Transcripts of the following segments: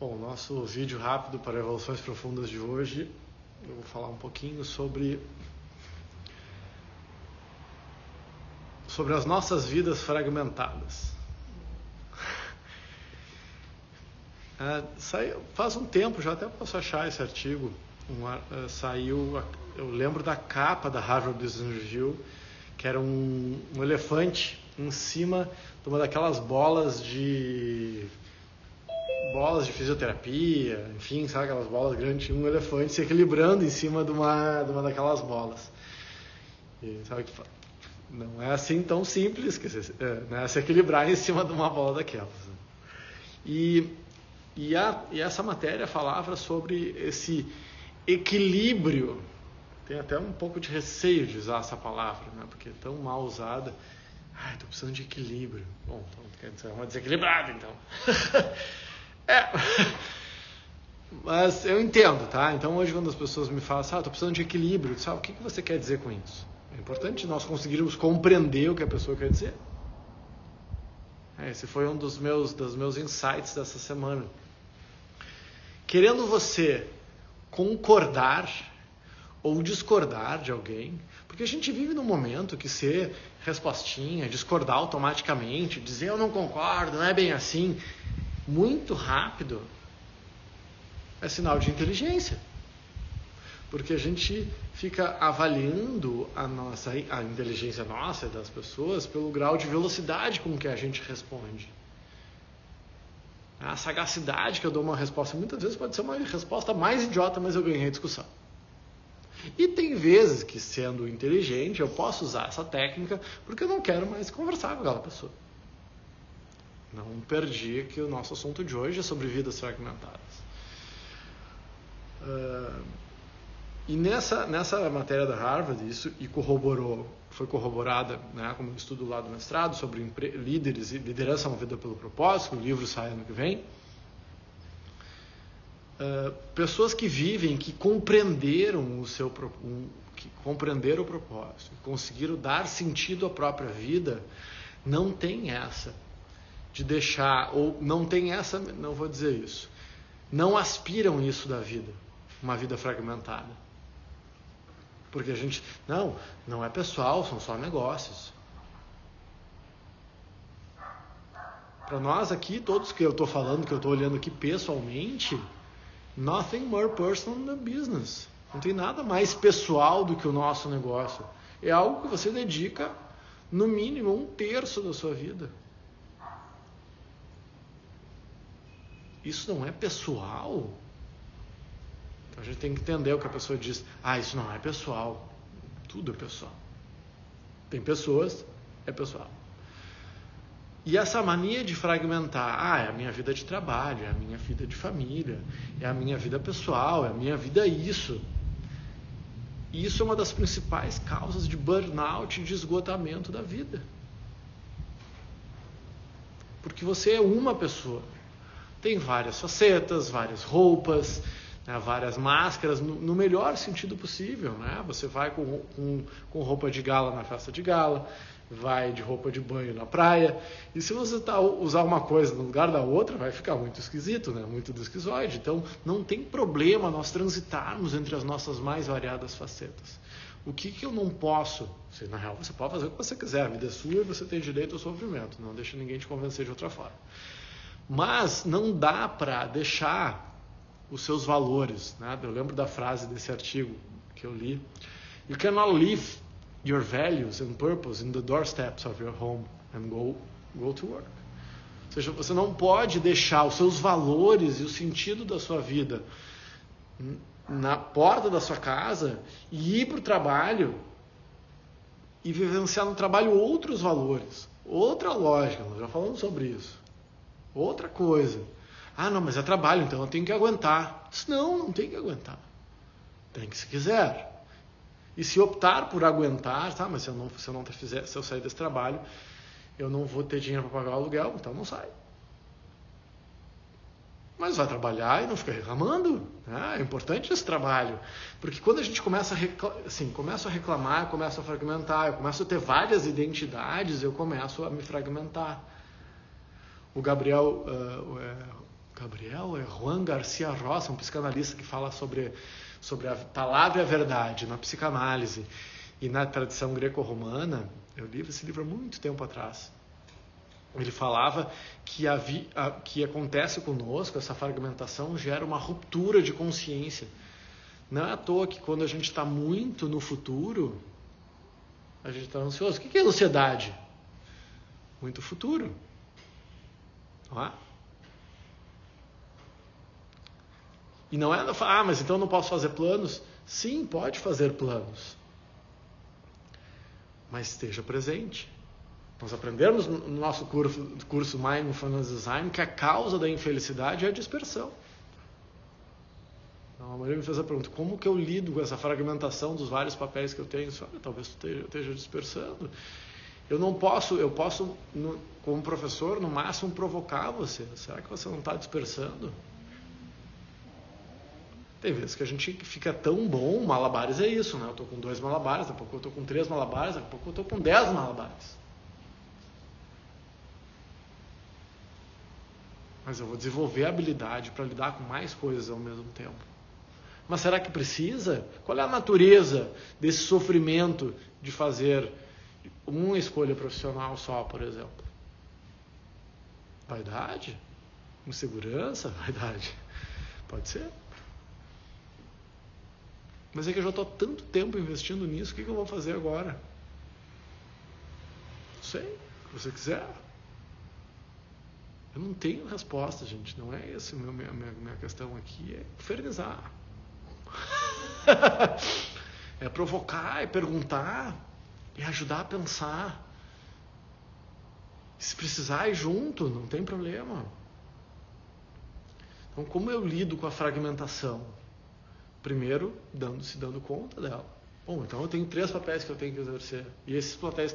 Bom, nosso vídeo rápido para evoluções profundas de hoje, eu vou falar um pouquinho sobre sobre as nossas vidas fragmentadas. É, saiu, faz um tempo, já até posso achar esse artigo. Um, uh, saiu, eu lembro da capa da Harvard Business Review, que era um, um elefante em cima de uma daquelas bolas de bolas de fisioterapia, enfim, sabe aquelas bolas grandes, um elefante se equilibrando em cima de uma, de uma daquelas bolas. E sabe que não é assim tão simples que se, é, né, se equilibrar em cima de uma bola daquelas. E, e, a, e essa matéria falava sobre esse equilíbrio. Tem até um pouco de receio de usar essa palavra, né, porque é tão mal usada. Ai, estou precisando de equilíbrio. Bom, então quer dizer, uma desequilibrada, então. É. Mas eu entendo, tá? Então hoje quando as pessoas me falam assim, ah, tô precisando de equilíbrio, sabe? O que, que você quer dizer com isso? É importante nós conseguirmos compreender o que a pessoa quer dizer. É, esse foi um dos meus, dos meus insights dessa semana. Querendo você concordar ou discordar de alguém, porque a gente vive num momento que ser respostinha, discordar automaticamente, dizer eu não concordo, não é bem assim, muito rápido, é sinal de inteligência. Porque a gente fica avaliando a nossa a inteligência nossa das pessoas pelo grau de velocidade com que a gente responde. A sagacidade que eu dou uma resposta muitas vezes pode ser uma resposta mais idiota, mas eu ganhei a discussão. E tem vezes que, sendo inteligente, eu posso usar essa técnica porque eu não quero mais conversar com aquela pessoa. Não perdi que o nosso assunto de hoje é sobre vidas fragmentadas. Uh, e nessa, nessa matéria da Harvard, isso e corroborou, foi corroborada né, como um estudo lá do mestrado sobre líderes e liderança movida pelo propósito, o livro sai ano que vem. Uh, pessoas que vivem, que compreenderam o seu um, que compreenderam o propósito, conseguiram dar sentido à própria vida, não tem essa de deixar, ou não tem essa, não vou dizer isso, não aspiram isso da vida, uma vida fragmentada. Porque a gente, não, não é pessoal, são só negócios. Para nós aqui, todos que eu estou falando, que eu estou olhando aqui pessoalmente, nothing more personal than business. Não tem nada mais pessoal do que o nosso negócio. É algo que você dedica, no mínimo, um terço da sua vida. Isso não é pessoal? Então a gente tem que entender o que a pessoa diz. Ah, isso não é pessoal. Tudo é pessoal. Tem pessoas, é pessoal. E essa mania de fragmentar, ah, é a minha vida de trabalho, é a minha vida de família, é a minha vida pessoal, é a minha vida isso. E isso é uma das principais causas de burnout e de esgotamento da vida. Porque você é uma pessoa tem várias facetas, várias roupas, né, várias máscaras, no, no, melhor sentido possível. Né? Você vai com, com, com, roupa de gala na festa de gala, vai de roupa de banho na praia, e se você tá, usar uma coisa no lugar da outra, vai ficar muito esquisito, né? muito desquizoide. Então, não tem problema nós transitarmos entre as nossas mais variadas facetas. O que, que eu não posso? Se, na real, você pode fazer o que você quiser, a vida é sua e você tem direito ao sofrimento. Não deixa ninguém te convencer de outra forma. Mas não dá para deixar os seus valores. Né? Eu lembro da frase desse artigo que eu li. You cannot leave your values and purpose in the doorsteps of your home and go, go to work. Ou seja, você não pode deixar os seus valores e o sentido da sua vida na porta da sua casa e ir para o trabalho e vivenciar no trabalho outros valores, outra lógica. Nós já falamos sobre isso. Outra coisa. Ah, não, mas é trabalho, então eu tenho que aguentar. Não, não tem que aguentar. Tem que se quiser. E se optar por aguentar, tá, mas se eu não, se eu não fizer, se eu sair desse trabalho, eu não vou ter dinheiro para pagar o aluguel, então não sai. Mas vai trabalhar e não fica reclamando. Né? É importante esse trabalho. Porque quando a gente começa a, assim, começa a reclamar, começa a fragmentar, eu começo a ter várias identidades, eu começo a me fragmentar. O Gabriel, uh, Gabriel, é Juan Garcia Rosa, um psicanalista que fala sobre, sobre a palavra e a verdade na psicanálise e na tradição greco-romana. Eu li esse livro há muito tempo atrás. Ele falava que, a, a, que acontece conosco, essa fragmentação gera uma ruptura de consciência. Não é à toa que quando a gente está muito no futuro, a gente está ansioso. O que é ansiedade? Muito futuro. Não é? E não é, ah, mas então não posso fazer planos? Sim, pode fazer planos. Mas esteja presente. Nós aprendemos no nosso curso, curso Mindfulness Design que a causa da infelicidade é a dispersão. Então, a Maria me fez a pergunta: como que eu lido com essa fragmentação dos vários papéis que eu tenho? Olha, talvez tu esteja, esteja dispersando. Eu não posso, eu posso, no, como professor, no máximo provocar você. Será que você não está dispersando? Tem vezes que a gente fica tão bom, malabares é isso, né? Eu estou com dois malabares, daqui a pouco eu estou com três malabares, daqui a pouco eu estou com dez malabares. Mas eu vou desenvolver a habilidade para lidar com mais coisas ao mesmo tempo. Mas será que precisa? Qual é a natureza desse sofrimento de fazer uma escolha profissional só, por exemplo? Vaidade? Insegurança? Vaidade? Pode ser. Mas é que eu já estou tanto tempo investindo nisso, o que, que eu vou fazer agora? Não sei, o que você quiser. Eu não tenho resposta, gente. Não é essa a minha, minha, minha questão aqui. É infernizar. é provocar, é perguntar, é ajudar a pensar. Se precisar, ir junto, não tem problema. Então, como eu lido com a fragmentação? Primeiro, dando, se dando conta dela. Bom, então eu tenho três papéis que eu tenho que exercer. E esses papéis.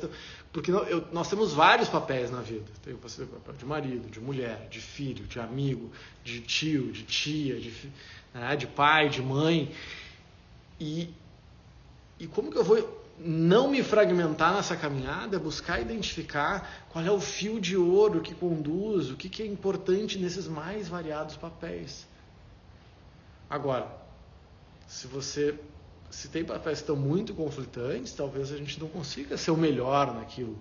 Porque eu, nós temos vários papéis na vida. Tem o papel de marido, de mulher, de filho, de amigo, de tio, de tia, de, né, de pai, de mãe. E, e como que eu vou não me fragmentar nessa caminhada? É buscar identificar qual é o fio de ouro que conduz, o que, que é importante nesses mais variados papéis. Agora, se você se tem papéis que estão muito conflitantes, talvez a gente não consiga ser o melhor naquilo.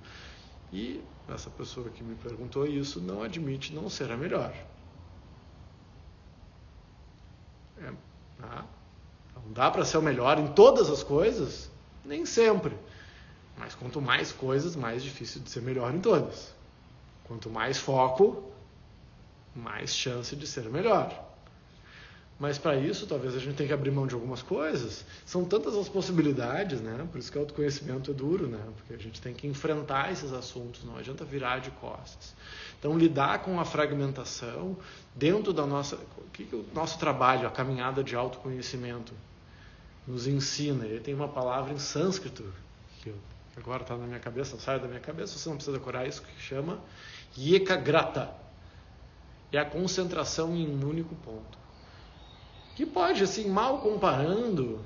E essa pessoa que me perguntou isso não admite não ser a melhor. É, ah, não dá para ser o melhor em todas as coisas? Nem sempre. Mas quanto mais coisas, mais difícil de ser melhor em todas. Quanto mais foco, mais chance de ser melhor. Mas para isso, talvez a gente tenha que abrir mão de algumas coisas. São tantas as possibilidades, né? Por isso que o autoconhecimento é duro, né? Porque a gente tem que enfrentar esses assuntos, não adianta virar de costas. Então, lidar com a fragmentação dentro da nossa. O que, que o nosso trabalho, a caminhada de autoconhecimento, nos ensina? Ele tem uma palavra em sânscrito, que agora está na minha cabeça, não sai da minha cabeça, você não precisa decorar isso, que chama Yekagrata. É a concentração em um único ponto que pode, assim, mal comparando,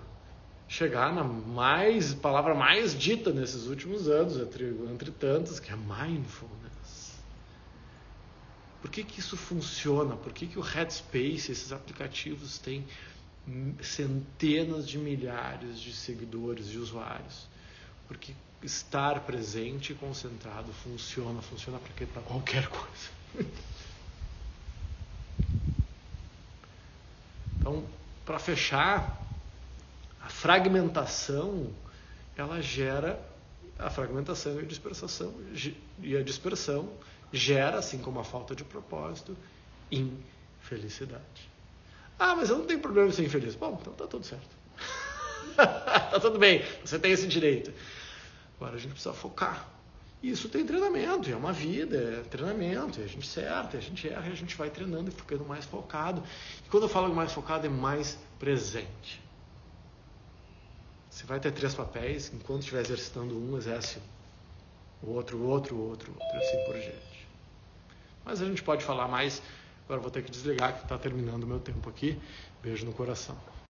chegar na mais palavra mais dita nesses últimos anos, entre, entre tantas, que é mindfulness. Por que, que isso funciona? Por que, que o Headspace, esses aplicativos, têm centenas de milhares de seguidores, de usuários? Porque estar presente e concentrado funciona. Funciona para quê? Para qualquer coisa. Então, para fechar, a fragmentação ela gera a fragmentação e a dispersação e a dispersão gera, assim como a falta de propósito, infelicidade. Ah, mas eu não tenho problema em ser infeliz. Bom, então tá tudo certo. tá tudo bem, você tem esse direito. Agora a gente precisa focar. Isso tem treinamento, é uma vida, é treinamento, a gente acerta, a gente erra, a gente vai treinando e ficando mais focado. E quando eu falo mais focado, é mais presente. Você vai ter três papéis, enquanto estiver exercitando um, exerce o outro, o outro, o outro, outro, assim por diante. Mas a gente pode falar mais. Agora vou ter que desligar, que está terminando o meu tempo aqui. Beijo no coração.